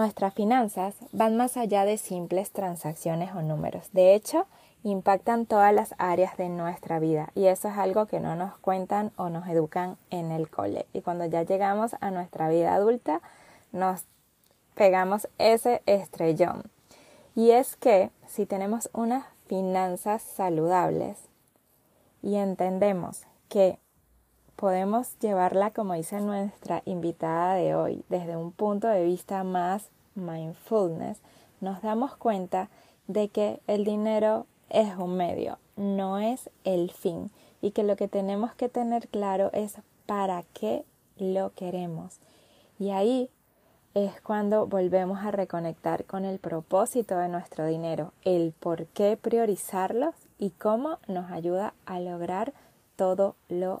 Nuestras finanzas van más allá de simples transacciones o números. De hecho, impactan todas las áreas de nuestra vida y eso es algo que no nos cuentan o nos educan en el cole. Y cuando ya llegamos a nuestra vida adulta, nos pegamos ese estrellón. Y es que si tenemos unas finanzas saludables y entendemos que podemos llevarla, como dice nuestra invitada de hoy, desde un punto de vista más mindfulness, nos damos cuenta de que el dinero es un medio, no es el fin, y que lo que tenemos que tener claro es para qué lo queremos. Y ahí es cuando volvemos a reconectar con el propósito de nuestro dinero, el por qué priorizarlos y cómo nos ayuda a lograr todo lo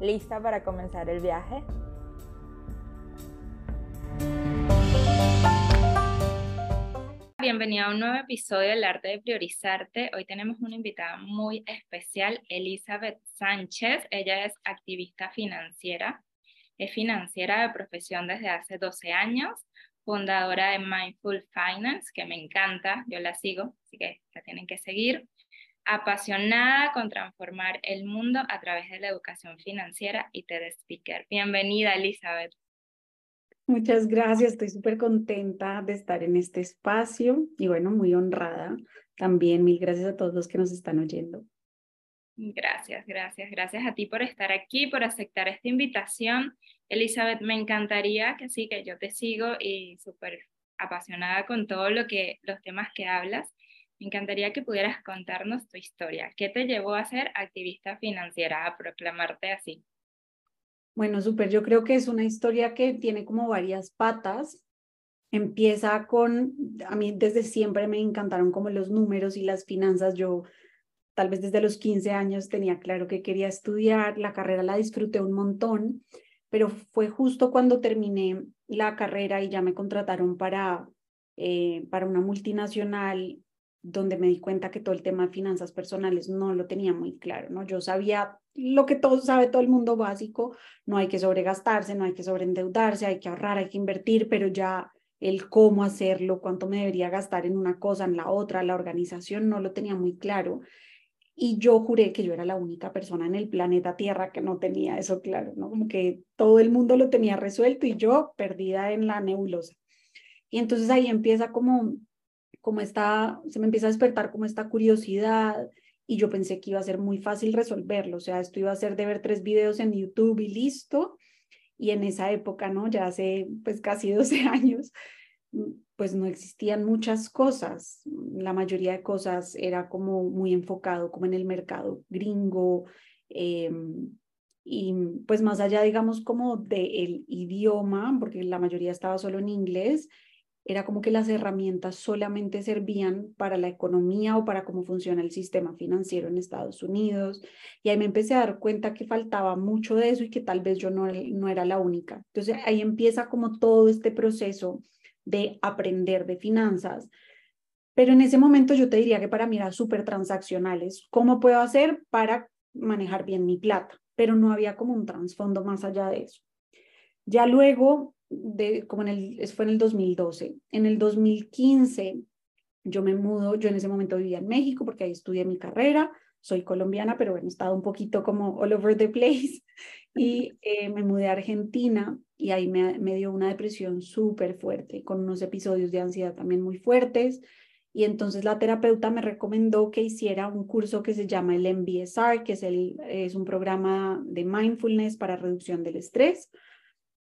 ¿Lista para comenzar el viaje? bienvenida a un nuevo episodio del Arte de Priorizarte. Hoy tenemos una invitada muy especial, Elizabeth Sánchez. Ella es activista financiera, es financiera de profesión desde hace 12 años, fundadora de Mindful Finance, que me encanta, yo la sigo, así que la tienen que seguir. Apasionada con transformar el mundo a través de la educación financiera y TED Speaker. Bienvenida, Elizabeth. Muchas gracias, estoy súper contenta de estar en este espacio y bueno, muy honrada también. Mil gracias a todos los que nos están oyendo. Gracias, gracias, gracias a ti por estar aquí, por aceptar esta invitación. Elizabeth, me encantaría que sí, que yo te sigo y súper apasionada con todo lo que, los temas que hablas. Me encantaría que pudieras contarnos tu historia. ¿Qué te llevó a ser activista financiera, a proclamarte así? Bueno, súper, yo creo que es una historia que tiene como varias patas. Empieza con, a mí desde siempre me encantaron como los números y las finanzas. Yo tal vez desde los 15 años tenía claro que quería estudiar, la carrera la disfruté un montón, pero fue justo cuando terminé la carrera y ya me contrataron para, eh, para una multinacional donde me di cuenta que todo el tema de finanzas personales no lo tenía muy claro, ¿no? Yo sabía lo que todo sabe todo el mundo básico, no hay que sobregastarse, no hay que sobreendeudarse, hay que ahorrar, hay que invertir, pero ya el cómo hacerlo, cuánto me debería gastar en una cosa, en la otra, la organización no lo tenía muy claro. Y yo juré que yo era la única persona en el planeta Tierra que no tenía eso claro, ¿no? Como que todo el mundo lo tenía resuelto y yo perdida en la nebulosa. Y entonces ahí empieza como como esta, se me empieza a despertar como esta curiosidad y yo pensé que iba a ser muy fácil resolverlo, o sea, esto iba a ser de ver tres videos en YouTube y listo. Y en esa época, ¿no? Ya hace pues casi 12 años, pues no existían muchas cosas. La mayoría de cosas era como muy enfocado como en el mercado gringo. Em, y pues más allá, digamos, como del idioma, porque la mayoría estaba solo en inglés, era como que las herramientas solamente servían para la economía o para cómo funciona el sistema financiero en Estados Unidos. Y ahí me empecé a dar cuenta que faltaba mucho de eso y que tal vez yo no, no era la única. Entonces ahí empieza como todo este proceso de aprender de finanzas. Pero en ese momento yo te diría que para mí era súper transaccionales. ¿Cómo puedo hacer para manejar bien mi plata? Pero no había como un trasfondo más allá de eso. Ya luego de, como en el, fue en el 2012. En el 2015 yo me mudo, yo en ese momento vivía en México porque ahí estudié mi carrera, soy colombiana, pero bueno, he estado un poquito como all over the place y eh, me mudé a Argentina y ahí me, dio una depresión súper fuerte, con unos episodios de ansiedad también muy fuertes. Y entonces la terapeuta me recomendó que hiciera un curso que se llama el MBSR, que es, el, es un programa de mindfulness para reducción del estrés.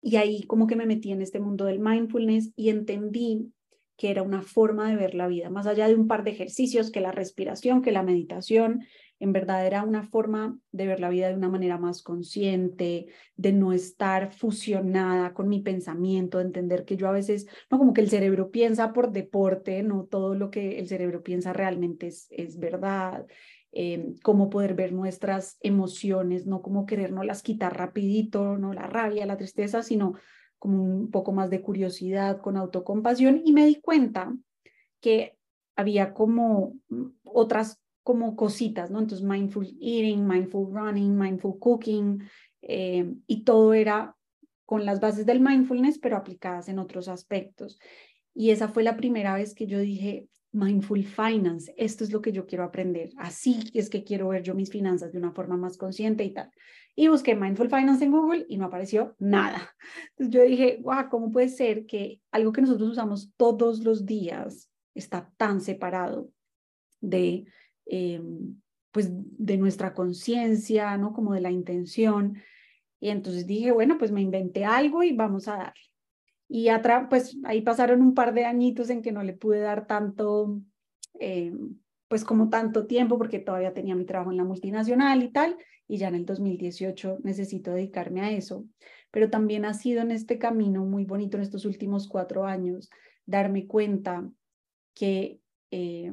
Y ahí como que me metí en este mundo del mindfulness y entendí que era una forma de ver la vida, más allá de un par de ejercicios, que la respiración, que la meditación, En verdad era una forma de ver la vida de una manera más consciente, de no estar fusionada con mi pensamiento, de entender que yo a veces, no como que el cerebro piensa por deporte, no todo lo que el cerebro piensa realmente es, es verdad. Eh, cómo poder ver nuestras emociones, no como querernos quitar rapidito, no la rabia, la tristeza, sino como un poco más de curiosidad, con autocompasión. Y me di cuenta que había como otras como cositas, ¿no? Entonces, mindful eating, mindful running, mindful cooking, eh, y todo era con las bases del mindfulness, pero aplicadas en otros aspectos. Y esa fue la primera vez que yo dije, mindful finance, esto es lo que yo quiero aprender, así es que quiero ver yo mis finanzas de una forma más consciente y tal. Y busqué mindful finance en Google y no apareció nada. Entonces yo dije, wow, ¿cómo puede ser que algo que nosotros usamos todos los días está tan separado de Em, pues de nuestra conciencia, ¿no? Como de la intención. Y entonces dije, bueno, pues me inventé algo y vamos a darle. Y atrás, pues ahí pasaron un par de añitos en que no le pude dar tanto, em, pues como tanto tiempo, porque todavía tenía mi trabajo en la multinacional y tal, y ya en el 2018 necesito dedicarme a eso. Pero también ha sido en este camino muy bonito en estos últimos cuatro años darme cuenta que eh,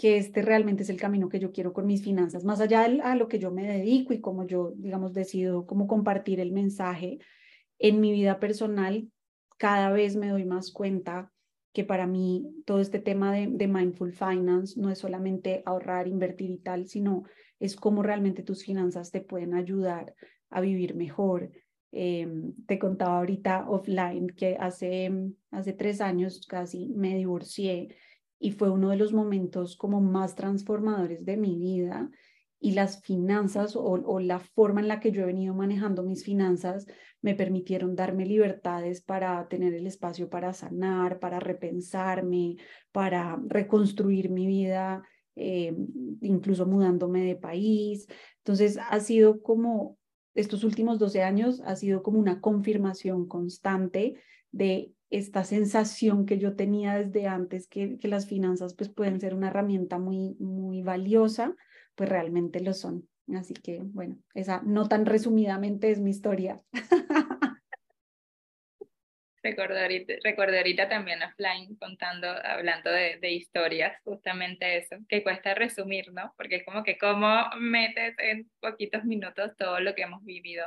que este realmente es el camino que yo quiero con mis finanzas, más allá de a lo que yo me dedico y como yo, digamos, decido cómo compartir el mensaje en mi vida personal, cada vez me doy más cuenta que para mí todo este tema de, de mindful finance no es solamente ahorrar, invertir y tal, sino es cómo realmente tus finanzas te pueden ayudar a vivir mejor. Eh, te contaba ahorita offline que hace, hace tres años casi me divorcié y fue uno de los momentos como más transformadores de mi vida y las finanzas o, la forma en la que yo he venido manejando mis finanzas me permitieron darme libertades para tener el espacio para sanar, para repensarme, para reconstruir mi vida, eh, incluso mudándome de país. Entonces ha sido como, estos últimos 12 años ha sido como una confirmación constante de esta sensación que yo tenía desde antes, que, que las finanzas pues pueden ser una herramienta muy, muy valiosa, pues realmente lo son. Así que, bueno, esa no tan resumidamente es mi historia. Recordé ahorita, ahorita también offline contando, hablando de, historias, justamente eso, que cuesta resumir, ¿no? Porque es como que cómo metes en poquitos minutos todo lo que hemos vivido.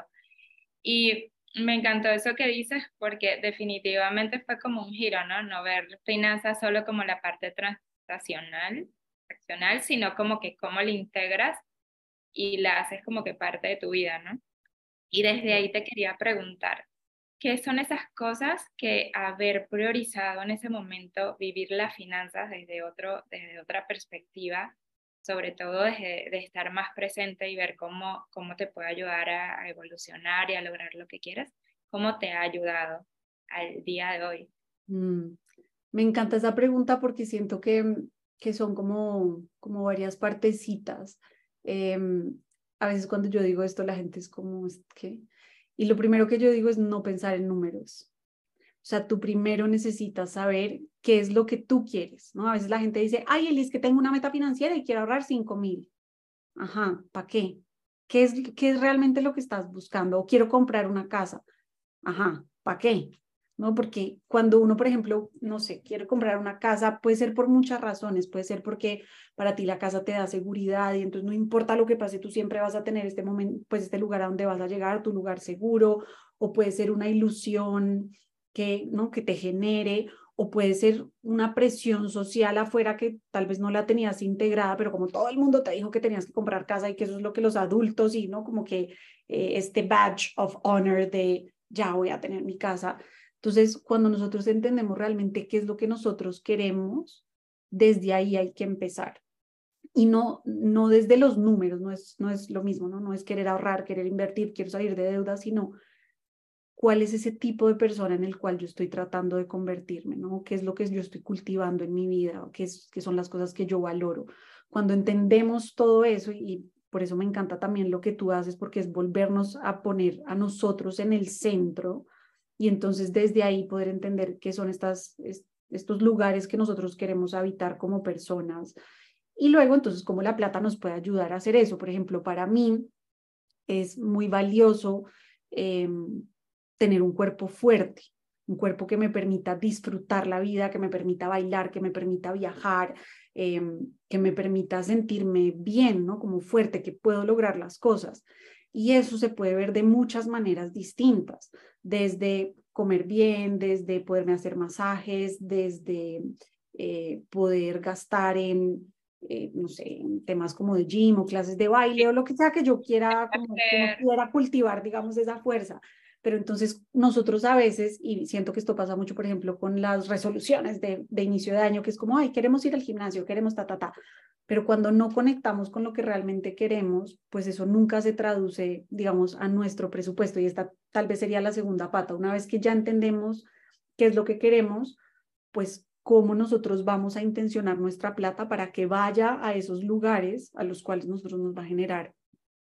Y me encantó eso que dices porque definitivamente fue como un giro, ¿no? No ver finanzas solo como la parte transaccional, sino como que cómo la integras y la haces como que parte de tu vida, ¿no? Y desde ahí te quería preguntar, ¿qué son esas cosas que haber priorizado en ese momento vivir las finanzas desde, otro, desde otra perspectiva sobre todo de, de, estar más presente y ver cómo, cómo te puede ayudar a, evolucionar y a lograr lo que quieras, cómo te ha ayudado al día de hoy. Mm, me encanta esa pregunta porque siento que, que son como, como varias partecitas. Em, a veces cuando yo digo esto, la gente es como, ¿qué? Y lo primero que yo digo es no pensar en números. O sea, tú primero necesitas saber qué es lo que tú quieres, ¿no? A veces la gente dice, ay, Elis, que tengo una meta financiera y quiero ahorrar 5 mil. Ajá, ¿para qué? ¿Qué es, ¿Qué es realmente lo que estás buscando? O quiero comprar una casa. Ajá, ¿para qué? ¿No? Porque cuando uno, por ejemplo, no sé, quiere comprar una casa, puede ser por muchas razones, puede ser porque para ti la casa te da seguridad y entonces no importa lo que pase, tú siempre vas a tener este momento, pues este lugar a donde vas a llegar, tu lugar seguro, o puede ser una ilusión que, ¿no? que te genere, o puede ser una presión social afuera que tal vez no la tenías integrada, pero como todo el mundo te dijo que tenías que comprar casa y que eso es lo que los adultos y no como que eh, este badge of honor de ya voy a tener mi casa. Entonces, cuando nosotros entendemos realmente qué es lo que nosotros queremos, desde ahí hay que empezar. Y no, no desde los números, no es, no es lo mismo, ¿no? No es querer ahorrar, querer invertir, quiero salir de deuda, sino cuál es ese tipo de persona en el cual yo estoy tratando de convertirme, ¿no? ¿Qué es lo que yo estoy cultivando en mi vida? ¿Qué, es, qué son las cosas que yo valoro? Cuando entendemos todo eso, y por eso me encanta también lo que tú haces, porque es volvernos a poner a nosotros en el centro y entonces desde ahí poder entender qué son estas, estos lugares que nosotros queremos habitar como personas Y luego, entonces, cómo la plata nos puede ayudar a hacer eso. Por ejemplo, para mí es muy valioso em, tener un cuerpo fuerte, un cuerpo que me permita disfrutar la vida, que me permita bailar, que me permita viajar, em, que me permita sentirme bien, ¿no? Como fuerte, que puedo lograr las cosas. Y eso se puede ver de muchas maneras distintas, desde comer bien, desde poderme hacer masajes, desde eh, poder gastar en, eh, no sé, en temas como de gym o clases de baile o lo que sea que yo quiera, como, quiera cultivar, digamos, esa fuerza. Pero entonces nosotros a veces, y siento que esto pasa mucho, por ejemplo, con las resoluciones de, inicio de año, que es como, ay, queremos ir al gimnasio, queremos ta, ta, ta. Pero cuando no conectamos con lo que realmente queremos, pues eso nunca se traduce, digamos, a nuestro presupuesto. Y esta tal vez sería la segunda pata. Una vez que ya entendemos qué es lo que queremos, pues cómo nosotros vamos a intencionar nuestra plata para que vaya a esos lugares a los cuales nosotros nos va a generar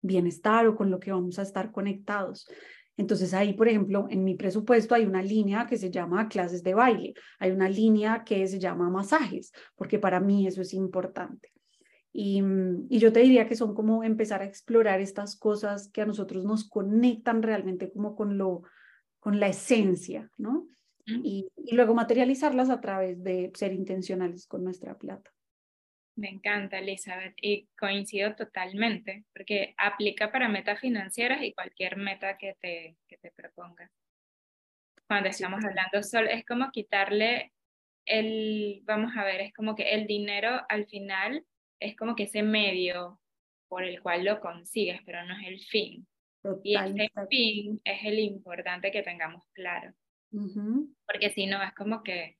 bienestar o con lo que vamos a estar conectados. Entonces ahí, por ejemplo, en mi presupuesto hay una línea que se llama clases de baile, hay una línea que se llama masajes, porque para mí eso es importante. Y, mm, y, yo te diría que son como empezar a explorar estas cosas que a nosotros nos conectan realmente como con, lo, con la esencia, ¿no? Y, y luego materializarlas a través de ser intencionales con nuestra plata. Me encanta, Elizabeth, y coincido totalmente, porque aplica para metas financieras y cualquier meta que te, que te propongas. Cuando estamos hablando solo, es como quitarle el, vamos a ver, es como que el dinero al final es como que ese medio por el cual lo consigues, pero no es el fin. y ese fin es el importante que tengamos claro. Porque si no, es como que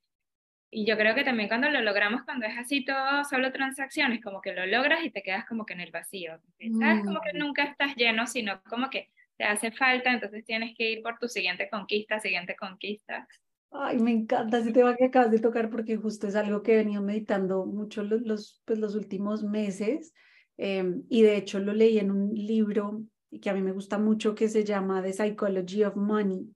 y yo creo que también cuando lo logramos, cuando es así todo, solo transacciones, como que lo logras y te quedas como que en el vacío. ¿Sabes? Como que mm. nunca estás lleno, sino como que te hace falta, entonces tienes que ir por tu siguiente conquista, siguiente conquista. Ay, me encanta ese tema que acabas de tocar porque justo es algo que he venido meditando mucho los, los, pues, los últimos meses em, y de hecho lo leí en un libro que a mí me gusta mucho que se llama The Psychology of Money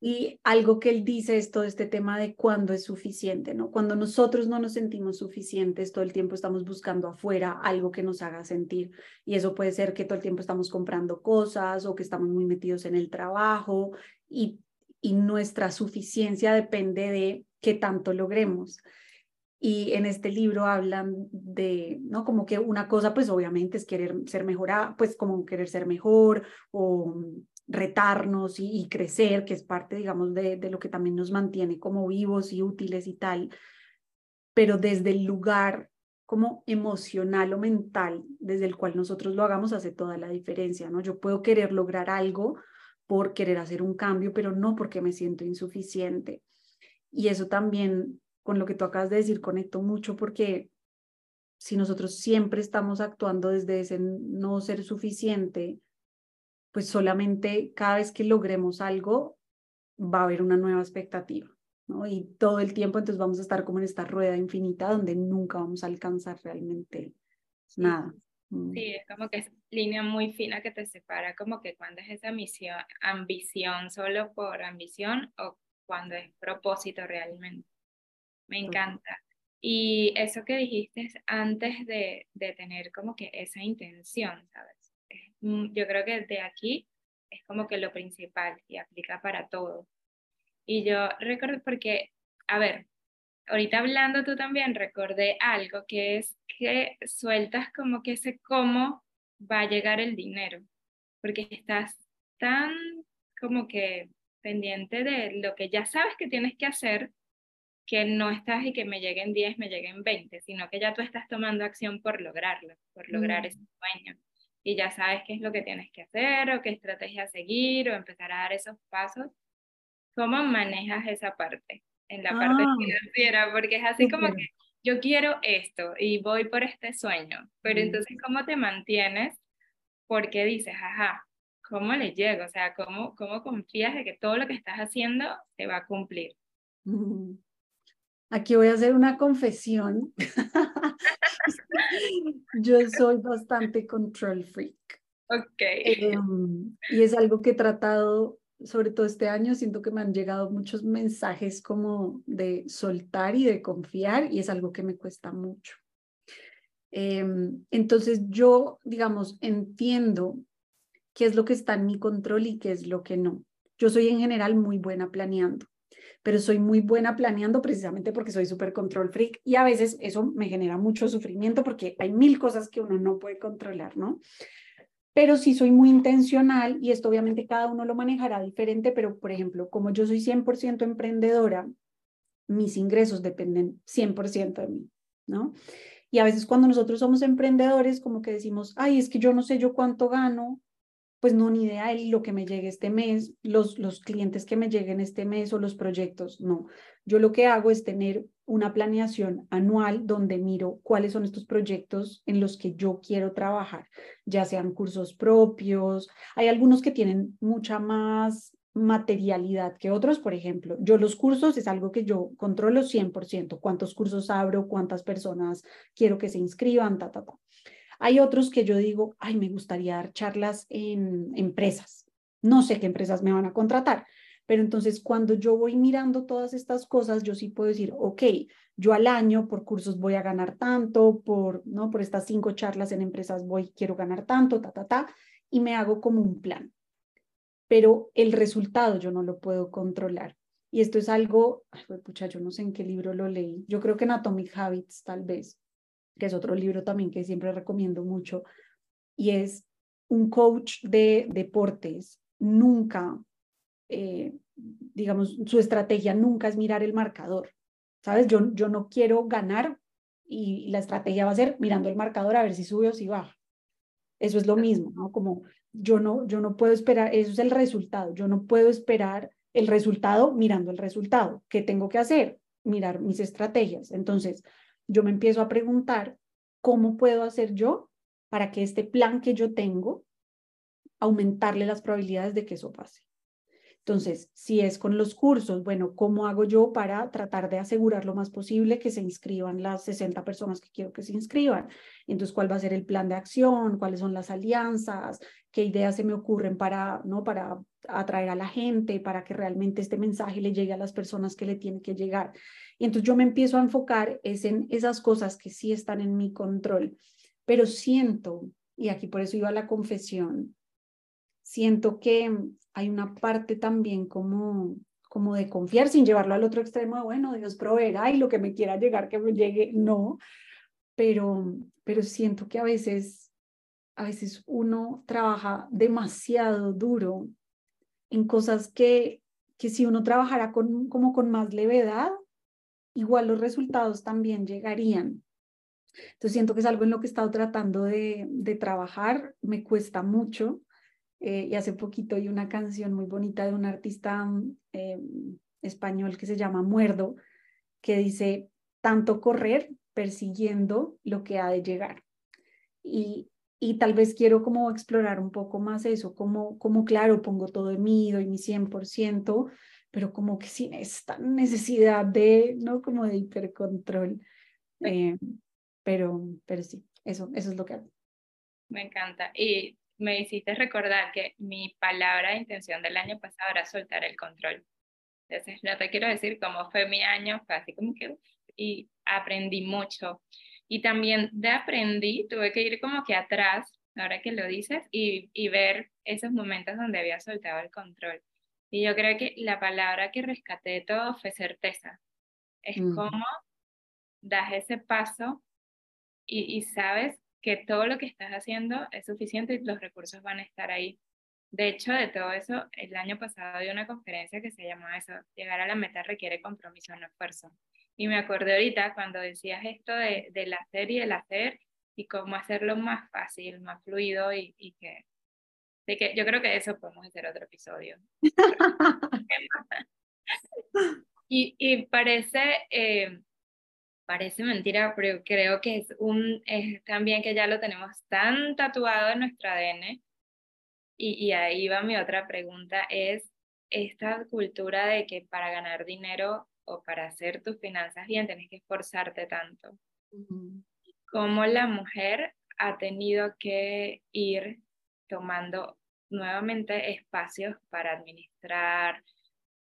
y algo que él dice es todo este tema de cuándo es suficiente, ¿no? Cuando nosotros no nos sentimos suficientes, todo el tiempo estamos buscando afuera algo que nos haga sentir. Y eso puede ser que todo el tiempo estamos comprando cosas o que estamos muy metidos en el trabajo y, y nuestra suficiencia depende de qué tanto logremos. Y en este libro hablan de, ¿no? Como que una cosa, pues obviamente es querer ser mejor, pues como querer ser mejor o retarnos y, crecer, que es parte, digamos, de, de lo que también nos mantiene como vivos y útiles y tal, pero desde el lugar como emocional o mental desde el cual nosotros lo hagamos hace toda la diferencia, ¿no? Yo puedo querer lograr algo por querer hacer un cambio, pero no porque me siento insuficiente. Y eso también, con lo que tú acabas de decir, conecto mucho porque si nosotros siempre estamos actuando desde ese no ser suficiente, pues solamente cada vez que logremos algo va a haber una nueva expectativa, ¿no? Y todo el tiempo entonces vamos a estar como en esta rueda infinita donde nunca vamos a alcanzar realmente nada. Mm. Sí, es como que es línea muy fina que te separa, como que cuando es esa misión, ambición solo por ambición o cuando es propósito realmente. Me encanta. Y eso que dijiste antes de, de tener como que esa intención, ¿sabes? Mm, yo creo que de aquí es como que lo principal y aplica para todo. Y yo recuerdo porque, a ver, ahorita hablando tú también recordé algo que es que sueltas como que ese cómo va a llegar el dinero, porque estás tan como que pendiente de lo que ya sabes que tienes que hacer, que no estás y que me lleguen 10, me lleguen 20, sino que ya tú estás tomando acción por lograrlo, por lograr ese sueño y ya sabes qué es lo que tienes que hacer o qué estrategia seguir o empezar a dar esos pasos, ¿cómo manejas esa parte en la parte ah. financiera? Porque es así como que yo quiero esto y voy por este sueño, pero entonces ¿cómo te mantienes? Porque dices, ajá, ¿cómo le llego? O sea, ¿cómo, cómo confías de que todo lo que estás haciendo se va a cumplir? Aquí voy a hacer una confesión. Yo soy bastante control freak. Ok. Em, y es algo que he tratado, sobre todo este año, siento que me han llegado muchos mensajes como de soltar y de confiar y es algo que me cuesta mucho. Em, entonces yo, digamos, entiendo qué es lo que está en mi control y qué es lo que no. Yo soy en general muy buena planeando, pero soy muy buena planeando precisamente porque soy súper control freak y a veces eso me genera mucho sufrimiento porque hay mil cosas que uno no puede controlar, ¿no? Pero sí soy muy intencional y esto obviamente cada uno lo manejará diferente, pero por ejemplo, como yo soy 100% emprendedora, mis ingresos dependen 100% de mí, ¿no? Y a veces cuando nosotros somos emprendedores, como que decimos, ay, es que yo no sé yo cuánto gano, pues no, ni idea de lo que me llegue este mes, los, los clientes que me lleguen este mes o los proyectos, no. Yo lo que hago es tener una planeación anual donde miro cuáles son estos proyectos en los que yo quiero trabajar, ya sean cursos propios. Hay algunos que tienen mucha más materialidad que otros, por ejemplo. Yo los cursos es algo que yo controlo 100%, cuántos cursos abro, cuántas personas quiero que se inscriban, ta. Hay otros que yo digo, ay, me gustaría dar charlas en empresas. No sé qué empresas me van a contratar, pero entonces cuando yo voy mirando todas estas cosas, yo sí puedo decir, ok, yo al año por cursos voy a ganar tanto, por, ¿no? por estas cinco charlas en empresas voy, quiero ganar tanto, ta, ta, ta, y me hago como un plan. Pero el resultado yo no lo puedo controlar. Y esto es algo, ay, pucha, yo no sé en qué libro lo leí, yo creo que en Atomic Habits tal vez, que es otro libro también que siempre recomiendo mucho, y es un coach de deportes. Nunca, eh, digamos, su estrategia nunca es mirar el marcador. ¿Sabes? Yo, yo no quiero ganar y la estrategia va a ser mirando el marcador a ver si sube o si baja. Eso es lo mismo, ¿no? Como yo no, yo no puedo esperar, eso es el resultado, yo no puedo esperar el resultado mirando el resultado. ¿Qué tengo que hacer? Mirar mis estrategias. Entonces, yo me empiezo a preguntar cómo puedo hacer yo para que este plan que yo tengo, aumentarle las probabilidades de que eso pase. Entonces, si es con los cursos, bueno, ¿cómo hago yo para tratar de asegurar lo más posible que se inscriban las 60 personas que quiero que se inscriban? Entonces, ¿cuál va a ser el plan de acción? ¿Cuáles son las alianzas? ¿Qué ideas se me ocurren para, ¿no? para atraer a la gente, para que realmente este mensaje le llegue a las personas que le tiene que llegar? Y entonces yo me empiezo a enfocar es en esas cosas que sí están en mi control, pero siento, y aquí por eso iba la confesión, siento que hay una parte también como, como de confiar sin llevarlo al otro extremo de, bueno, Dios proveerá y lo que me quiera llegar, que me llegue, no, pero, pero siento que a veces, a veces uno trabaja demasiado duro en cosas que, que si uno trabajara con, como con más levedad, igual los resultados también llegarían. Entonces siento que es algo en lo que he estado tratando de, de trabajar, me cuesta mucho, eh, y hace poquito hay una canción muy bonita de un artista mm, eh, español que se llama Muerdo, que dice, tanto correr persiguiendo lo que ha de llegar. Y, y tal vez quiero como explorar un poco más eso, como, como claro, pongo todo en mí, doy mi 100%, pero como que sin esta necesidad de, ¿no? Como de hipercontrol. Eh, pero, pero sí, eso, eso es lo que hago. Me encanta. Y me hiciste recordar que mi palabra de intención del año pasado era soltar el control. Entonces, no te quiero decir cómo fue mi año, fue así como que, y aprendí mucho. Y también de aprendí, tuve que ir como que atrás, ahora que lo dices, y, y ver esos momentos donde había soltado el control. Y yo creo que la palabra que rescaté de todo fue certeza. Es como das ese paso y, y sabes que todo lo que estás haciendo es suficiente y los recursos van a estar ahí. De hecho, de todo eso, el año pasado di una conferencia que se llamaba eso, llegar a la meta requiere compromiso, no esfuerzo. Y me acordé ahorita cuando decías esto de, del hacer y el hacer y cómo hacerlo más fácil, más fluido y, y que, de que yo creo que eso podemos hacer otro episodio. y, y parece, eh, Parece mentira, pero creo que es, un, es también que ya lo tenemos tan tatuado en nuestro ADN. Y, y ahí va mi otra pregunta, es esta cultura de que para ganar dinero o para hacer tus finanzas bien tienes que esforzarte tanto. Cómo la mujer ha tenido que ir tomando nuevamente espacios para administrar,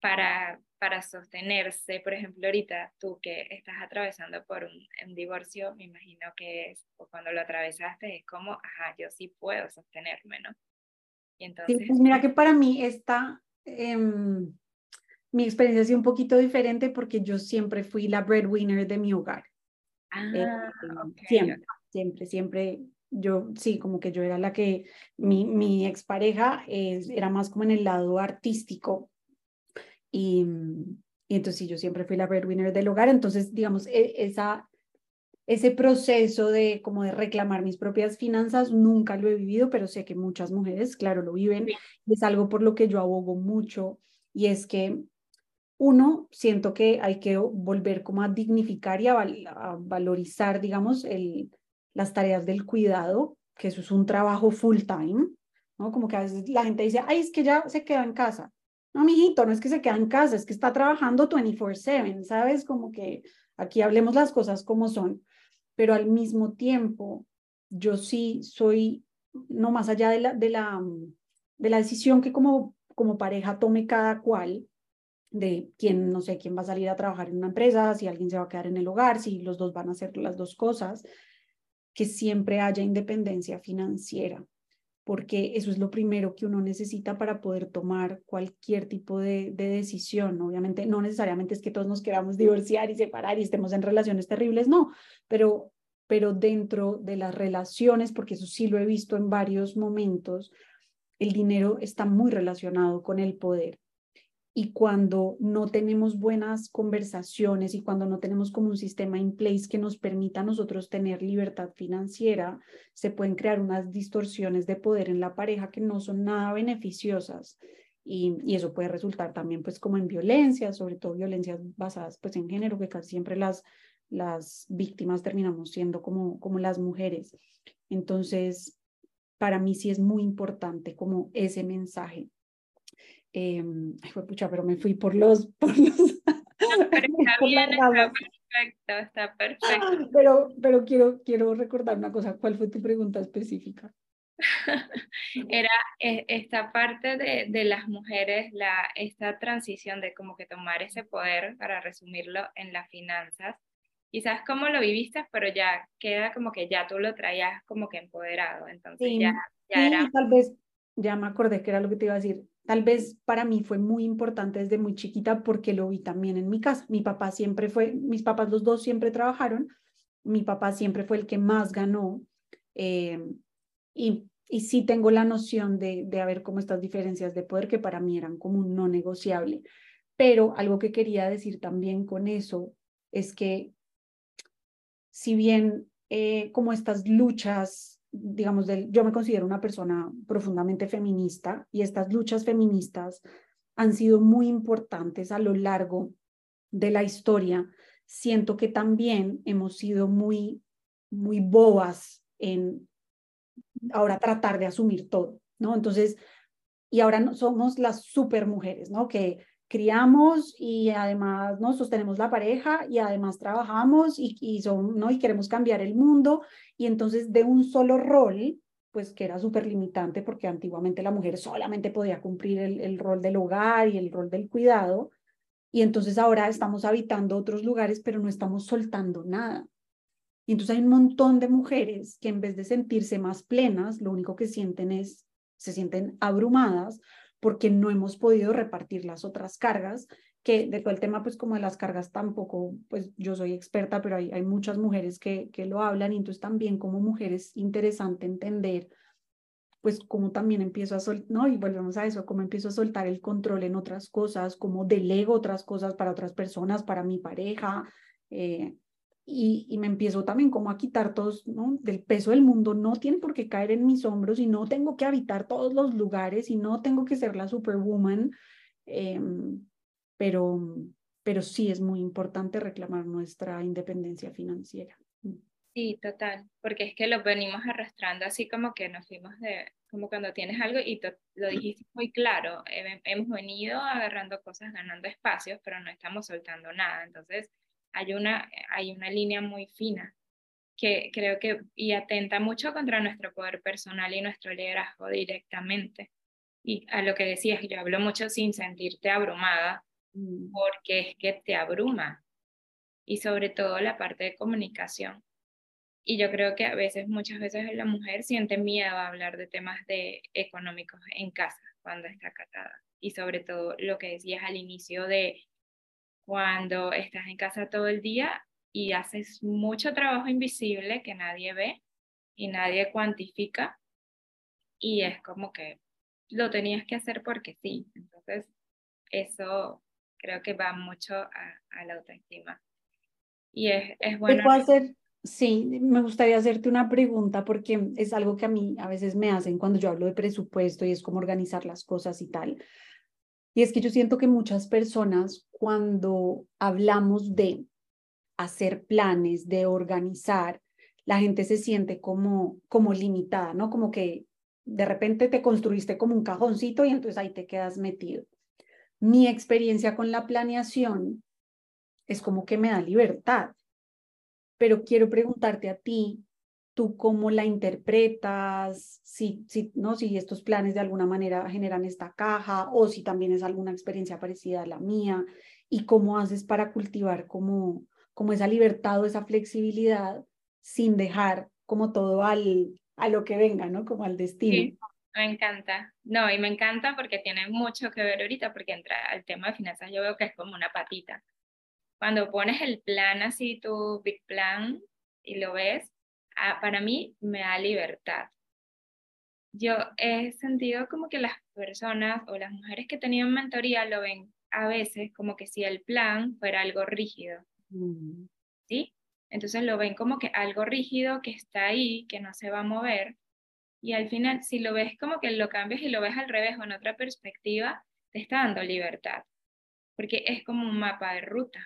para, para sostenerse, por ejemplo, ahorita tú que estás atravesando por un, divorcio, me imagino que es, o cuando lo atravesaste, es como, ajá, yo sí puedo sostenerme, ¿no? Y entonces... Sí, pues mira que para mí esta, em, mi experiencia ha sido un poquito diferente porque yo siempre fui la breadwinner de mi hogar. Eh, ah, siempre, siempre, siempre yo sí, como que yo era la que mi, mi expareja era más como en el lado artístico. Y, y entonces sí, yo siempre fui la breadwinner del hogar, entonces digamos, e, esa, ese proceso de como de reclamar mis propias finanzas nunca lo he vivido, pero sé que muchas mujeres, claro, lo viven. Y es algo por lo que yo abogo mucho. Y es que uno, siento que hay que volver como a dignificar y a, a valorizar, digamos, el, las tareas del cuidado, que eso es un trabajo full time, ¿no? Como que a veces la gente dice, ay, es que ya se queda en casa. No, mijito, no es que se queda en casa, es que está trabajando 24/7, ¿sabes? Como que aquí hablemos las cosas como son, pero al mismo tiempo, yo sí soy, no más allá de la, de la, de la decisión que como, como pareja tome cada cual, de quién, no sé, quién va a salir a trabajar en una empresa, si alguien se va a quedar en el hogar, si los dos van a hacer las dos cosas, que siempre haya independencia financiera, porque eso es lo primero que uno necesita para poder tomar cualquier tipo de, decisión. Obviamente, no necesariamente es que todos nos queramos divorciar y separar y estemos en relaciones terribles, no, pero, pero dentro de las relaciones, porque eso sí lo he visto en varios momentos, el dinero está muy relacionado con el poder y cuando no tenemos buenas conversaciones y cuando no tenemos como un sistema in place que nos permita a nosotros tener libertad financiera, se pueden crear unas distorsiones de poder en la pareja que no son nada beneficiosas. Y, eso puede resultar también pues como en violencia, sobre todo violencias basadas pues en género, que casi siempre las, las víctimas terminamos siendo como, como las mujeres. Entonces, para mí sí es muy importante como ese mensaje eh, ay, fue pucha, pero me fui por los... Por los pero está bien, está perfecto, está perfecto. Pero, pero quiero, quiero recordar una cosa, ¿cuál fue tu pregunta específica? Era e, esta parte de, de, las mujeres, la, esta transición de como que tomar ese poder, para resumirlo, en las finanzas. Quizás cómo lo viviste, pero ya queda como que ya tú lo traías como que empoderado. Entonces ya, ya sí, era... Tal vez, ya me acordé que era lo que te iba a decir Tal vez para mí fue muy importante desde muy chiquita porque lo vi también en mi casa. Mi papá siempre fue, mis papás los dos siempre trabajaron, mi papá siempre fue el que más ganó eh, y, y sí tengo la noción de, de haber como estas diferencias de poder que para mí eran como un no negociable. Pero algo que quería decir también con eso es que si bien eh, como estas luchas digamos, yo me considero una persona profundamente feminista y estas luchas feministas han sido muy importantes a lo largo de la historia. Siento que también hemos sido muy, muy bobas en ahora tratar de asumir todo, ¿no? Entonces, y ahora no, somos las super mujeres, ¿no? Que criamos y además nos sostenemos la pareja y además trabajamos y, son, ¿no? y queremos cambiar el mundo y entonces de un solo rol, pues que era súper limitante porque antiguamente la mujer solamente podía cumplir el, el rol del hogar y el rol del cuidado y entonces ahora estamos habitando otros lugares pero no estamos soltando nada. Y entonces hay un montón de mujeres que en vez de sentirse más plenas, lo único que sienten es, se sienten abrumadas porque no hemos podido repartir las otras cargas, que de todo el tema, pues como de las cargas tampoco, pues yo soy experta, pero hay, hay muchas mujeres que, que lo hablan y entonces también como mujeres es interesante entender pues como también empiezo a soltar, ¿no? Y volvemos a eso, como empiezo a soltar el control en otras cosas, como delego otras cosas para otras personas, para mi pareja, eh, y, me empiezo también como a quitar todos, ¿no? Del peso del mundo, no tiene por qué caer en mis hombros y no tengo que habitar todos los lugares y no tengo que ser la superwoman, em, pero, pero sí es muy importante reclamar nuestra independencia financiera. Mm. Sí, total, porque es que lo venimos arrastrando así como que nos fuimos de, como cuando tienes algo y lo dijiste muy claro, hemos venido agarrando cosas, ganando espacios, pero no estamos soltando nada, entonces hay una, hay una línea muy fina que creo que y atenta mucho contra nuestro poder personal y nuestro liderazgo directamente. Y a lo que decías, yo hablo mucho sin sentirte abrumada, mm. porque es que te abruma. Y sobre todo la parte de comunicación. Y yo creo que a veces, muchas veces la mujer siente miedo a hablar de temas de económicos en casa cuando está casada. Y sobre todo lo que decías al inicio de cuando estás en casa todo el día y haces mucho trabajo invisible que nadie ve y nadie cuantifica y es como que lo tenías que hacer porque sí. Entonces, eso creo que va mucho a, la autoestima. Y es, es bueno. hacer? Sí, me gustaría hacerte una pregunta porque es algo que a mí a veces me hacen cuando yo hablo de presupuesto y es como organizar las cosas y tal. Y es que yo siento que muchas personas cuando hablamos de hacer planes, de organizar, la gente se siente como, como limitada, ¿no? Como que de repente te construiste como un cajoncito y entonces ahí te quedas metido. Mi experiencia con la planeación es como que me da libertad, pero quiero preguntarte a ti, tú cómo la interpretas, si, si, ¿no? si estos planes de alguna manera generan esta caja o si también es alguna experiencia parecida a la mía y cómo haces para cultivar como, como esa libertad o esa flexibilidad sin dejar como todo al, a lo que venga, ¿no? Como al destino. Sí, me encanta. No, y me encanta porque tiene mucho que ver ahorita, porque entra al tema de finanzas, yo veo que es como una patita. Cuando pones el plan así, tu big plan, y lo ves, para mí me da libertad. Yo he sentido como que las personas o las mujeres que tenían mentoría lo ven a veces como que si el plan fuera algo rígido. Mm. ¿Sí? Entonces lo ven como que algo rígido que está ahí, que no se va a mover. Y al final, si lo ves como que lo cambias y lo ves al revés o en otra perspectiva, te está dando libertad, porque es como un mapa de ruta.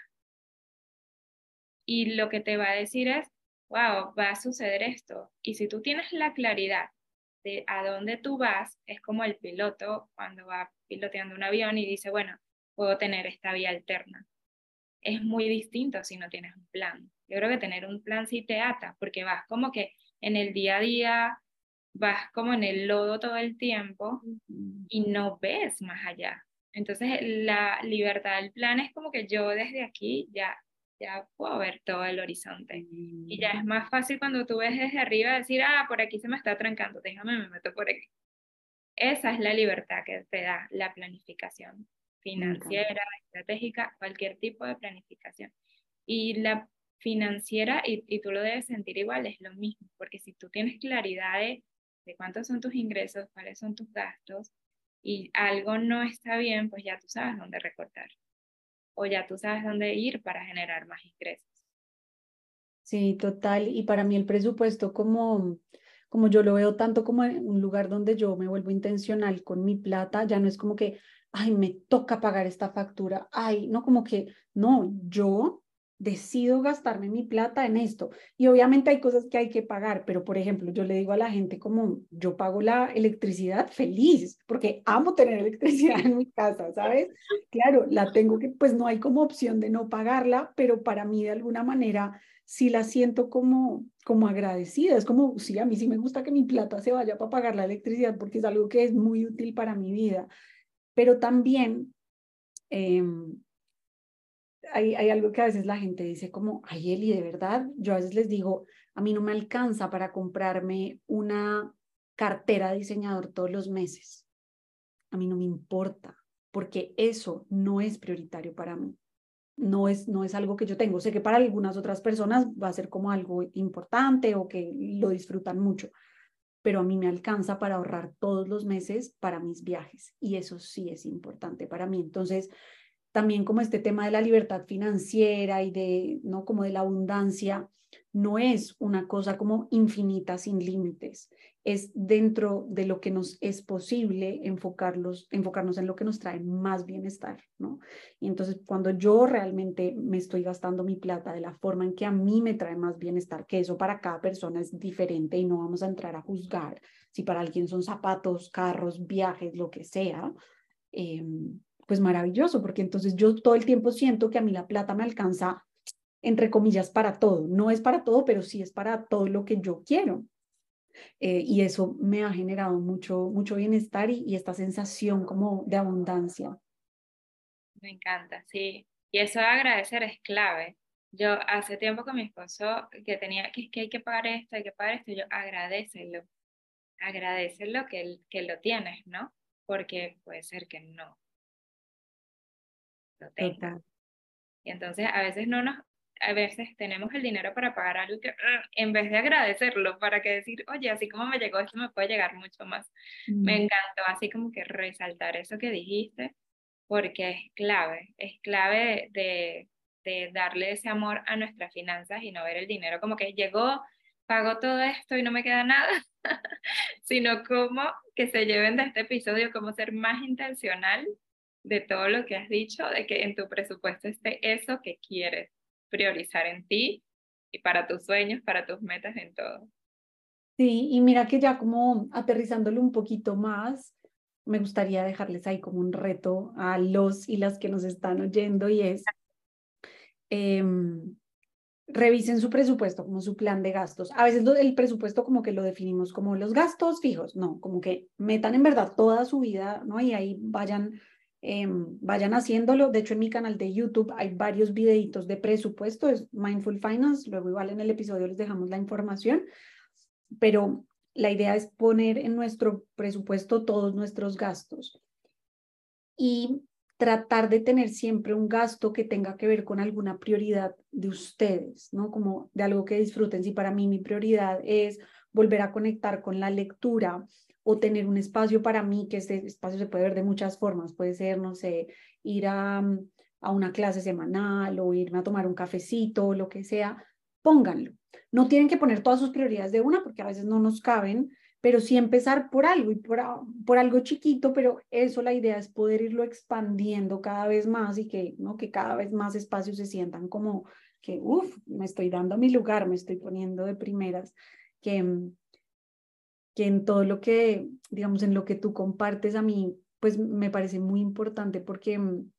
Y lo que te va a decir es, wow, va a suceder esto. Y si tú tienes la claridad de a dónde tú vas, es como el piloto cuando va piloteando un avión y dice, bueno, puedo tener esta vía alterna. Es muy distinto si no tienes un plan. Yo creo que tener un plan sí te ata, porque vas como que en el día a día, vas como en el lodo todo el tiempo y no ves más allá. Entonces la libertad del plan es como que yo desde aquí ya, ya puedo ver todo el horizonte. Y ya es más fácil cuando tú ves desde arriba decir, ah, por aquí se me está trancando, déjame, me meto por aquí. Esa es la libertad que te da la planificación financiera, estratégica, cualquier tipo de planificación. Y la financiera, y, tú lo debes sentir igual, es lo mismo, porque si tú tienes claridad de, cuántos son tus ingresos, cuáles son tus gastos, y algo no está bien, pues ya tú sabes dónde recortar, ya tú sabes dónde ir para generar más ingresos. Sí, total. Y para mí el presupuesto, como, como yo lo veo tanto como un lugar donde yo me vuelvo intencional con mi plata, ya no es como que, ay, me toca pagar esta factura, ay, no, como que, no, yo decido gastarme mi plata en esto. Y obviamente hay cosas que hay que pagar, pero por ejemplo, yo le digo a la gente como yo pago la electricidad feliz, porque amo tener electricidad en mi casa, ¿sabes? Claro, la tengo que, pues no hay como opción de no pagarla, pero para mí de alguna manera sí la siento como, como agradecida. Es como, sí, a mí sí me gusta que mi plata se vaya para pagar la electricidad porque es algo que es muy útil para mi vida. Pero también... Eh, hay, algo que a veces la gente dice como, ay Eli, de verdad, yo a veces les digo, a mí no me alcanza para comprarme una cartera de diseñador todos los meses. A mí no me importa, porque eso no es prioritario para mí. No es, no es algo que yo tengo. Sé que para algunas otras personas va a ser como algo importante o que lo disfrutan mucho, pero a mí me alcanza para ahorrar todos los meses para mis viajes y eso sí es importante para mí. Entonces, también como este tema de la libertad financiera y de, ¿no? Como de la abundancia, no es una cosa como infinita sin límites, es dentro de lo que nos es posible enfocarlos, enfocarnos en lo que nos trae más bienestar, ¿no? Y entonces cuando yo realmente me estoy gastando mi plata de la forma en que a mí me trae más bienestar, que eso para cada persona es diferente y no vamos a entrar a juzgar si para alguien son zapatos, carros, viajes, lo que sea, eh, pues maravilloso, porque entonces yo todo el tiempo siento que a mí la plata me alcanza, entre comillas, para todo. No es para todo, pero sí es para todo lo que yo quiero. Eh, y eso me ha generado mucho, mucho bienestar y, esta sensación como de abundancia. Me encanta, sí. Y eso de agradecer es clave. Yo hace tiempo con mi esposo que tenía que, que hay que pagar esto, hay que pagar esto, yo agradecelo, agradecelo que, que lo tienes, ¿no? Porque puede ser que no lo. Y entonces a veces no nos, a veces tenemos el dinero para pagar algo que en vez de agradecerlo, para que decir, oye, así como me llegó esto, me puede llegar mucho más. Me encantó así como que resaltar eso que dijiste, porque es clave, es clave de, de darle ese amor a nuestras finanzas y no ver el dinero como que llegó, pagó todo esto y no me queda nada, sino como que se lleven de este episodio como ser más intencional de todo lo que has dicho, de que en tu presupuesto esté eso que quieres priorizar en ti y para tus sueños, para tus metas, en todo. Sí, y mira que ya como aterrizándolo un poquito más, me gustaría dejarles ahí como un reto a los y las que nos están oyendo y es Em, revisen su presupuesto como su plan de gastos. A veces el presupuesto como que lo definimos como los gastos fijos, no, como que metan en verdad toda su vida, ¿no? Y ahí vayan, em, vayan haciéndolo. De hecho, en mi canal de YouTube hay varios videitos de presupuesto, es Mindful Finance, luego igual en el episodio les dejamos la información, pero la idea es poner en nuestro presupuesto todos nuestros gastos. Y tratar de tener siempre un gasto que tenga que ver con alguna prioridad de ustedes, ¿no? Como de algo que disfruten. Si para mí mi prioridad es volver a conectar con la lectura o tener un espacio para mí, que ese espacio se puede ver de muchas formas, puede ser, no sé, ir a, a una clase semanal o irme a tomar un cafecito o lo que sea, pónganlo. No tienen que poner todas sus prioridades de una porque a veces no nos caben, pero sí empezar por algo y por, por algo chiquito, pero eso la idea es poder irlo expandiendo cada vez más y que, ¿no? que cada vez más espacios se sientan como que, uff, me estoy dando mi lugar, me estoy poniendo de primeras, que, que en todo lo que, digamos, en lo que tú compartes a mí, pues me parece muy importante porque mm,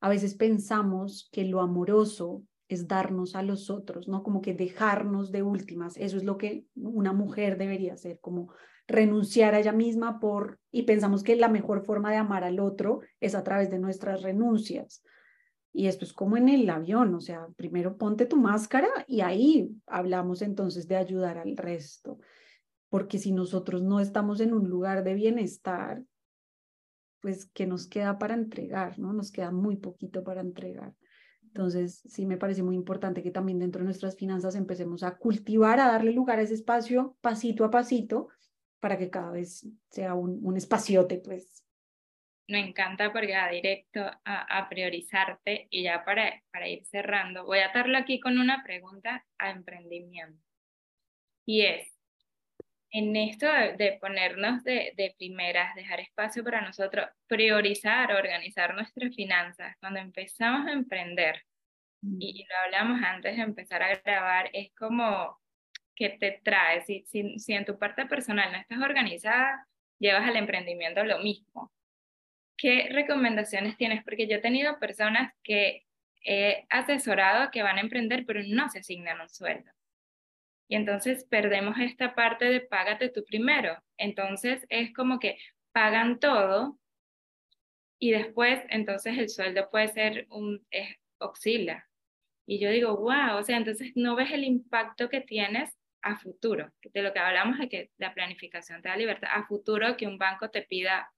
a veces pensamos que lo amoroso es darnos a los otros, ¿no? Como que dejarnos de últimas. Eso es lo que una mujer debería hacer, como renunciar a ella misma por, y pensamos que la mejor forma de amar al otro es a través de nuestras renuncias. Y esto es como en el avión, o sea, primero ponte tu máscara y ahí hablamos entonces de ayudar al resto. Porque si nosotros no estamos en un lugar de bienestar, pues ¿qué nos queda para entregar? ¿no? Nos queda muy poquito para entregar. Entonces, sí me parece muy importante que también dentro de nuestras finanzas empecemos a cultivar, a darle lugar a ese espacio pasito a pasito para que cada vez sea un, un espaciote, pues. Me encanta porque va directo a, a, priorizarte y ya para, para ir cerrando, voy a atarlo aquí con una pregunta a emprendimiento. Y es, en esto de, de ponernos de, de, primeras, dejar espacio para nosotros, priorizar, organizar nuestras finanzas, cuando empezamos a emprender, y, y lo hablamos antes de empezar a grabar, es como que te trae. Si, si, si en tu parte personal no estás organizada, llevas al emprendimiento lo mismo. ¿Qué recomendaciones tienes? Porque yo he tenido personas que he asesorado que van a emprender, pero no se asignan un sueldo. Y entonces perdemos esta parte de págate tú primero. Entonces es como que pagan todo y después entonces el sueldo puede ser un, es, oscila. Y yo digo, wow, o sea, entonces no ves el impacto que tienes a futuro, de lo que hablamos de que la planificación te da libertad, a futuro que un banco te pida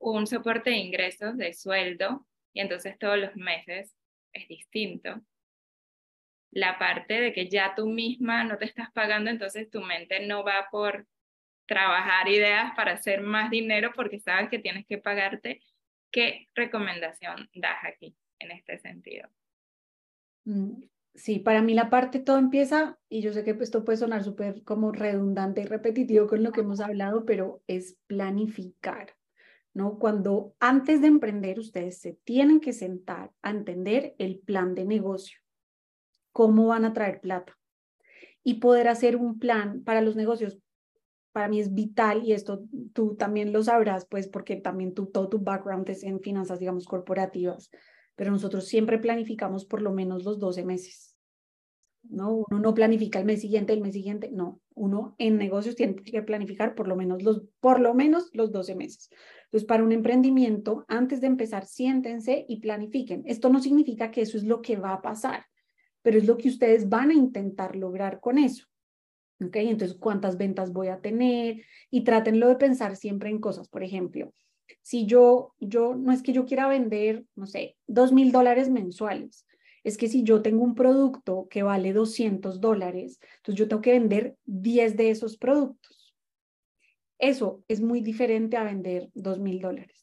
un soporte de ingresos de sueldo y entonces todos los meses es distinto. La parte de que ya tú misma no te estás pagando, entonces tu mente no va por trabajar ideas para hacer más dinero porque sabes que tienes que pagarte. ¿Qué recomendación das aquí en este sentido? Mm, Sí, para mí la parte todo empieza, y yo sé que esto puede sonar súper como redundante y repetitivo con lo que hemos hablado, pero es planificar, ¿no? Cuando antes de emprender ustedes se tienen que sentar a entender el plan de negocio, cómo van a traer plata y poder hacer un plan para los negocios. Para mí es vital y esto tú también lo sabrás, pues porque también tú, todo tu background es en finanzas, digamos, corporativas pero nosotros siempre planificamos por lo menos los 12 meses. ¿no? Uno no planifica el mes siguiente, el mes siguiente, no. Uno en negocios tiene que planificar por lo menos los, por lo menos los 12 meses. Entonces, para un emprendimiento, antes de empezar, siéntense y planifiquen. Esto no significa que eso es lo que va a pasar, pero es lo que ustedes van a intentar lograr con eso. ¿Ok? Entonces, ¿cuántas ventas voy a tener? Y trátenlo de pensar siempre en cosas. Por ejemplo, si yo, yo, no es que yo quiera vender, no sé, dos mil dólares mensuales, es que si yo tengo un producto que vale 200 dólares, entonces yo tengo que vender 10 de esos productos. Eso es muy diferente a vender dos mil dólares.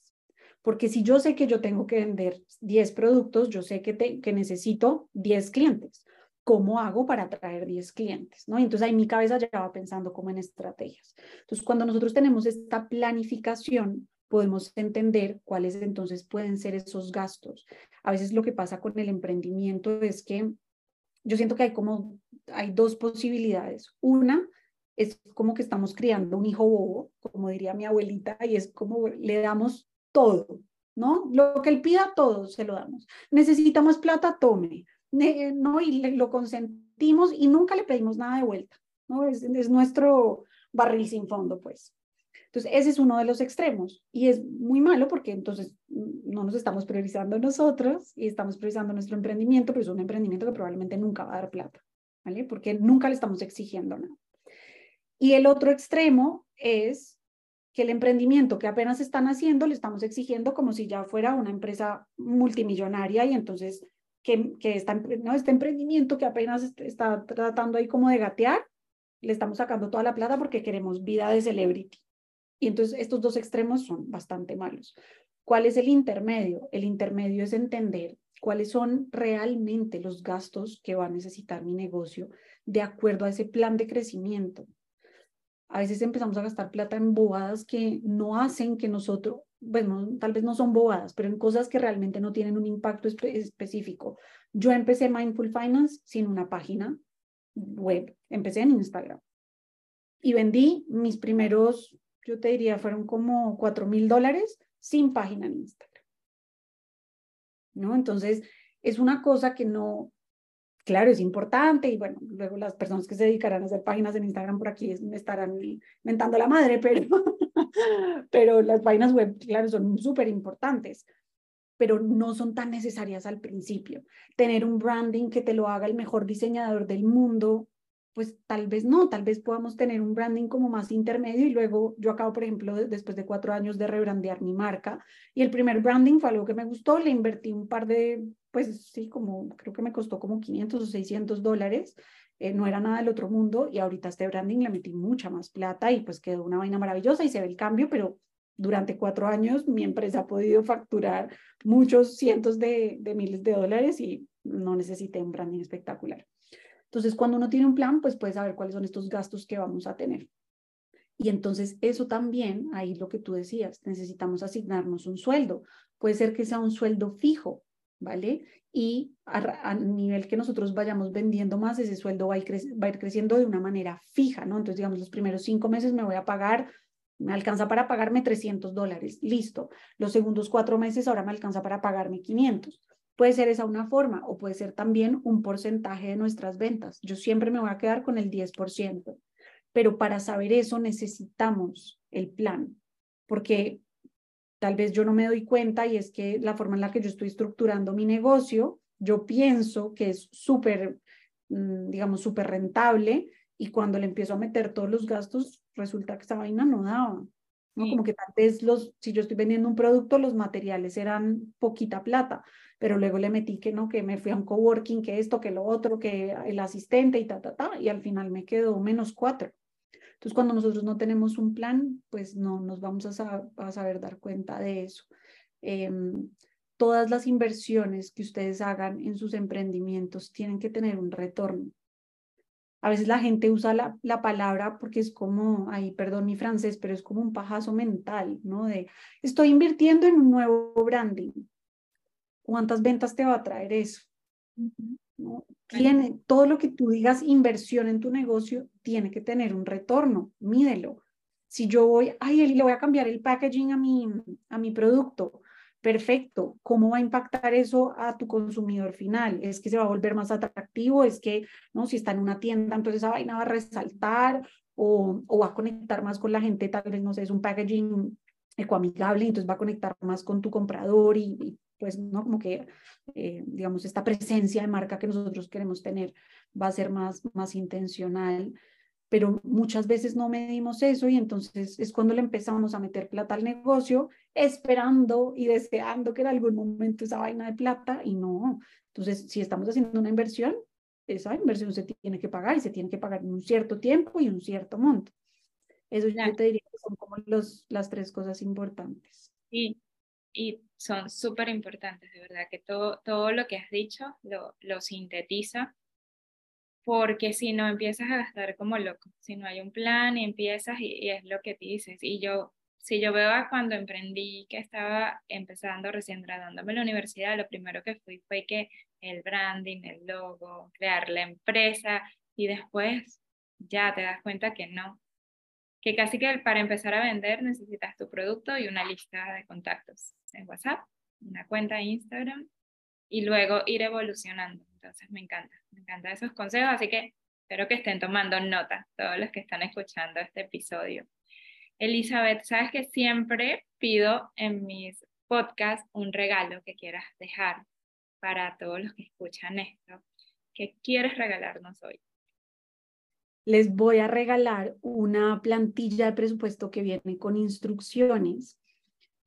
Porque si yo sé que yo tengo que vender 10 productos, yo sé que, que necesito 10 clientes. ¿Cómo hago para atraer 10 clientes? ¿no? Entonces ahí mi cabeza ya va pensando como en estrategias. Entonces cuando nosotros tenemos esta planificación, podemos entender cuáles entonces pueden ser esos gastos. A veces lo que pasa con el emprendimiento es que yo siento que hay como, hay dos posibilidades. Una es como que estamos criando un hijo bobo, como diría mi abuelita, y es como le damos todo, ¿no? Lo que él pida, todo se lo damos. Necesitamos plata, tome, ¿no? Y lo consentimos y nunca le pedimos nada de vuelta, ¿no? Es, es nuestro barril sin fondo, pues. Entonces, ese es uno de los extremos y es muy malo porque entonces no nos estamos priorizando nosotros y estamos priorizando nuestro emprendimiento, pero es un emprendimiento que probablemente nunca va a dar plata, ¿vale? Porque nunca le estamos exigiendo nada. Y el otro extremo es que el emprendimiento que apenas están haciendo le estamos exigiendo como si ya fuera una empresa multimillonaria y entonces que, que está, ¿no? este emprendimiento que apenas está tratando ahí como de gatear, le estamos sacando toda la plata porque queremos vida de celebrity. Y entonces estos dos extremos son bastante malos. ¿Cuál es el intermedio? El intermedio es entender cuáles son realmente los gastos que va a necesitar mi negocio de acuerdo a ese plan de crecimiento. A veces empezamos a gastar plata en bobadas que no hacen que nosotros, bueno, tal vez no son bobadas, pero en cosas que realmente no tienen un impacto específico. Yo empecé Mindful Finance sin una página web, empecé en Instagram y vendí mis primeros yo te diría, fueron como cuatro mil dólares sin página en Instagram. ¿No? Entonces, es una cosa que no, claro, es importante y bueno, luego las personas que se dedicarán a hacer páginas en Instagram por aquí me estarán mentando la madre, pero, pero las páginas web, claro, son súper importantes, pero no son tan necesarias al principio. Tener un branding que te lo haga el mejor diseñador del mundo pues tal vez no, tal vez podamos tener un branding como más intermedio y luego yo acabo, por ejemplo, después de cuatro años de rebrandear mi marca y el primer branding fue algo que me gustó, le invertí un par de, pues sí, como creo que me costó como 500 o 600 dólares, eh, no era nada del otro mundo y ahorita este branding le metí mucha más plata y pues quedó una vaina maravillosa y se ve el cambio, pero durante cuatro años mi empresa ha podido facturar muchos cientos de, de miles de dólares y no necesité un branding espectacular. Entonces, cuando uno tiene un plan, pues puede saber cuáles son estos gastos que vamos a tener. Y entonces eso también, ahí lo que tú decías, necesitamos asignarnos un sueldo. Puede ser que sea un sueldo fijo, ¿vale? Y a, nivel que nosotros vayamos vendiendo más, ese sueldo va a, ir va a ir creciendo de una manera fija, ¿no? Entonces, digamos, los primeros cinco meses me voy a pagar, me alcanza para pagarme 300 dólares, listo. Los segundos cuatro meses ahora me alcanza para pagarme 500. Puede ser esa una forma o puede ser también un porcentaje de nuestras ventas. Yo siempre me voy a quedar con el 10%, pero para saber eso necesitamos el plan, porque tal vez yo no me doy cuenta y es que la forma en la que yo estoy estructurando mi negocio, yo pienso que es súper, mm, digamos, súper rentable y cuando le empiezo a meter todos los gastos, resulta que esa vaina no daba. ¿no? Como que tal vez los, si yo estoy vendiendo un producto, los materiales eran poquita plata, pero luego le metí que no, que me fui a un coworking, que esto, que lo otro, que el asistente y ta, ta, ta, y al final me quedó menos cuatro. Entonces, cuando nosotros no tenemos un plan, pues no nos vamos a, saber dar cuenta de eso. Em, todas las inversiones que ustedes hagan en sus emprendimientos tienen que tener un retorno. A veces la gente usa la, la, palabra porque es como, ay, perdón mi francés, pero es como un pajazo mental, ¿no? De, estoy invirtiendo en un nuevo branding. ¿Cuántas ventas te va a traer eso? ¿No? Tiene, todo lo que tú digas inversión en tu negocio tiene que tener un retorno, mídelo. Si yo voy, ay, le voy a cambiar el packaging a mi, a mi producto, perfecto, ¿cómo va a impactar eso a tu consumidor final? ¿Es que se va a volver más atractivo? ¿Es que, no, si está en una tienda, entonces esa vaina va a resaltar o, o va a conectar más con la gente? Tal vez, no sé, es un packaging ecoamigable, entonces va a conectar más con tu comprador y, pues, ¿no? Como que, eh, digamos, esta presencia de marca que nosotros queremos tener va a ser más, más intencional pero muchas veces no medimos eso y entonces es cuando le empezamos a meter plata al negocio, esperando y deseando que en algún momento esa vaina de plata y no. Entonces, si estamos haciendo una inversión, esa inversión se tiene que pagar y se tiene que pagar en un cierto tiempo y un cierto monto. Eso yo te diría que son como los, las tres cosas importantes. Sí, y son súper importantes, de verdad, que todo, todo lo que has dicho lo, lo sintetiza porque si no empiezas a gastar como loco, si no hay un plan y empiezas y, es lo que dices. Y yo, si yo veo a cuando emprendí que estaba empezando recién graduándome en la universidad, lo primero que fui fue que el branding, el logo, crear la empresa y después ya te das cuenta que no, que casi que para empezar a vender necesitas tu producto y una lista de contactos en WhatsApp, una cuenta de Instagram y luego ir evolucionando. Entonces me encanta, me encantan esos consejos, así que espero que estén tomando nota todos los que están escuchando este episodio. Elizabeth, sabes que siempre pido en mis podcasts un regalo que quieras dejar para todos los que escuchan esto. ¿Qué quieres regalarnos hoy? Les voy a regalar una plantilla de presupuesto que viene con instrucciones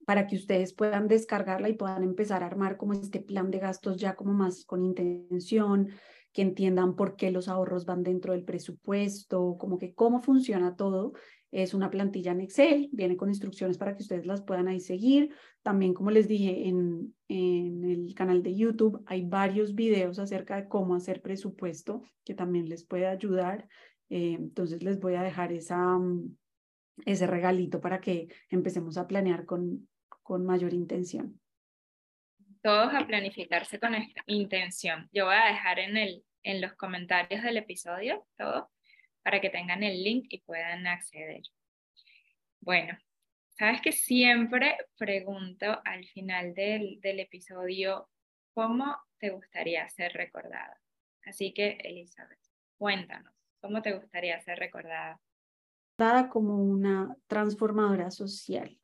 para que ustedes puedan descargarla y puedan empezar a armar como este plan de gastos ya como más con intención, que entiendan por qué los ahorros van dentro del presupuesto, como que cómo funciona todo. Es una plantilla en Excel, viene con instrucciones para que ustedes las puedan ahí seguir. También, como les dije, en, en el canal de YouTube hay varios videos acerca de cómo hacer presupuesto que también les puede ayudar. Eh, entonces, les voy a dejar esa, ese regalito para que empecemos a planear con, con mayor intención. Todos a planificarse con esta intención. Yo voy a dejar en, el, en los comentarios del episodio todo para que tengan el link y puedan acceder. Bueno, sabes que siempre pregunto al final del, del episodio cómo te gustaría ser recordada. Así que, Elizabeth, cuéntanos, ¿cómo te gustaría ser recordada? Como una transformadora social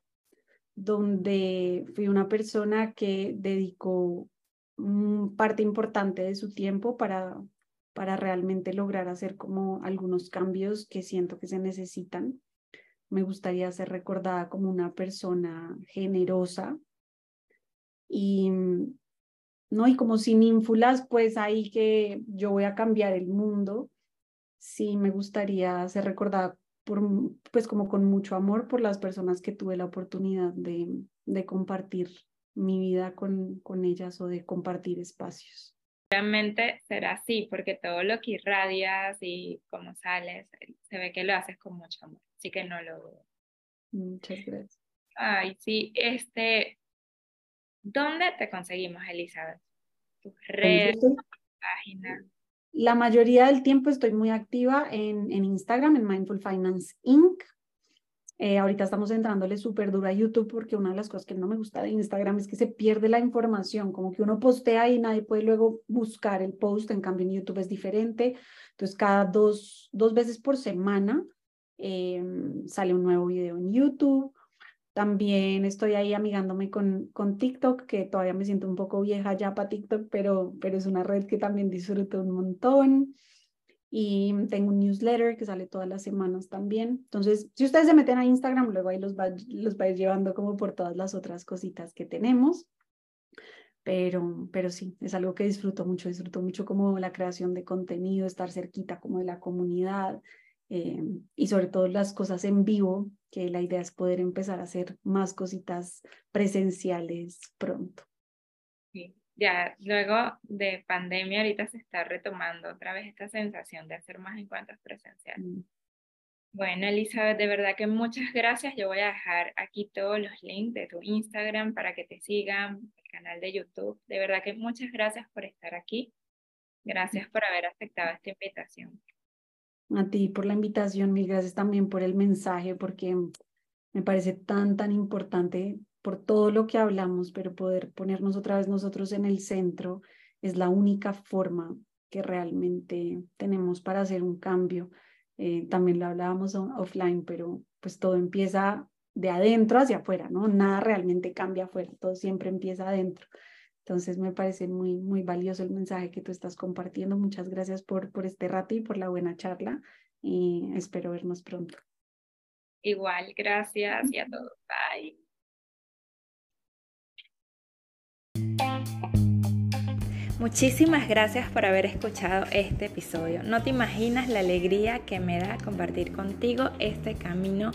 donde fui una persona que dedicó parte importante de su tiempo para, para realmente lograr hacer como algunos cambios que siento que se necesitan. Me gustaría ser recordada como una persona generosa y no y como sin ínfulas pues ahí que yo voy a cambiar el mundo sí me gustaría ser recordada pues como con mucho amor por las personas que tuve la oportunidad de, de compartir mi vida con, con ellas o de compartir espacios. Realmente será así, porque todo lo que irradias y cómo sales, se ve que lo haces con mucho amor, así que no lo dudo. Muchas gracias. Ay, sí, este, ¿dónde te conseguimos, Elizabeth? Tus redes, página. La mayoría del tiempo estoy muy activa en, en Instagram, en Mindful Finance Inc. Eh, ahorita estamos entrándole súper duro a YouTube porque una de las cosas que no me gusta de Instagram es que se pierde la información, como que uno postea y nadie puede luego buscar el post, en cambio en YouTube es diferente. Entonces cada dos, dos veces por semana eh, sale un nuevo video en YouTube también estoy ahí amigándome con, con TikTok, que todavía me siento un poco vieja ya para TikTok, pero, pero es una red que también disfruto un montón. Y tengo un newsletter que sale todas las semanas también. Entonces, si ustedes se meten a Instagram, luego ahí los va, los va a ir llevando como por todas las otras cositas que tenemos. Pero, pero sí, es algo que disfruto mucho. Disfruto mucho como la creación de contenido, estar cerquita como de la comunidad, eh, y sobre todo las cosas en vivo, que la idea es poder empezar a hacer más cositas presenciales pronto. Sí, ya luego de pandemia ahorita se está retomando otra vez esta sensación de hacer más encuentros presenciales. Mm. Bueno, Elizabeth, de verdad que muchas gracias. Yo voy a dejar aquí todos los links de tu Instagram para que te sigan, el canal de YouTube. De verdad que muchas gracias por estar aquí. Gracias por haber aceptado esta invitación. A ti por la invitación, mil gracias también por el mensaje, porque me parece tan, tan importante por todo lo que hablamos, pero poder ponernos otra vez nosotros en el centro es la única forma que realmente tenemos para hacer un cambio. Eh, también lo hablábamos offline, pero pues todo empieza de adentro hacia afuera, ¿no? Nada realmente cambia afuera, todo siempre empieza adentro. Entonces me parece muy, muy valioso el mensaje que tú estás compartiendo. Muchas gracias por, por este rato y por la buena charla y espero vernos pronto. Igual, gracias y a todos. Bye. Muchísimas gracias por haber escuchado este episodio. No te imaginas la alegría que me da compartir contigo este camino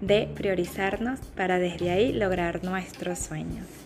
de priorizarnos para desde ahí lograr nuestros sueños.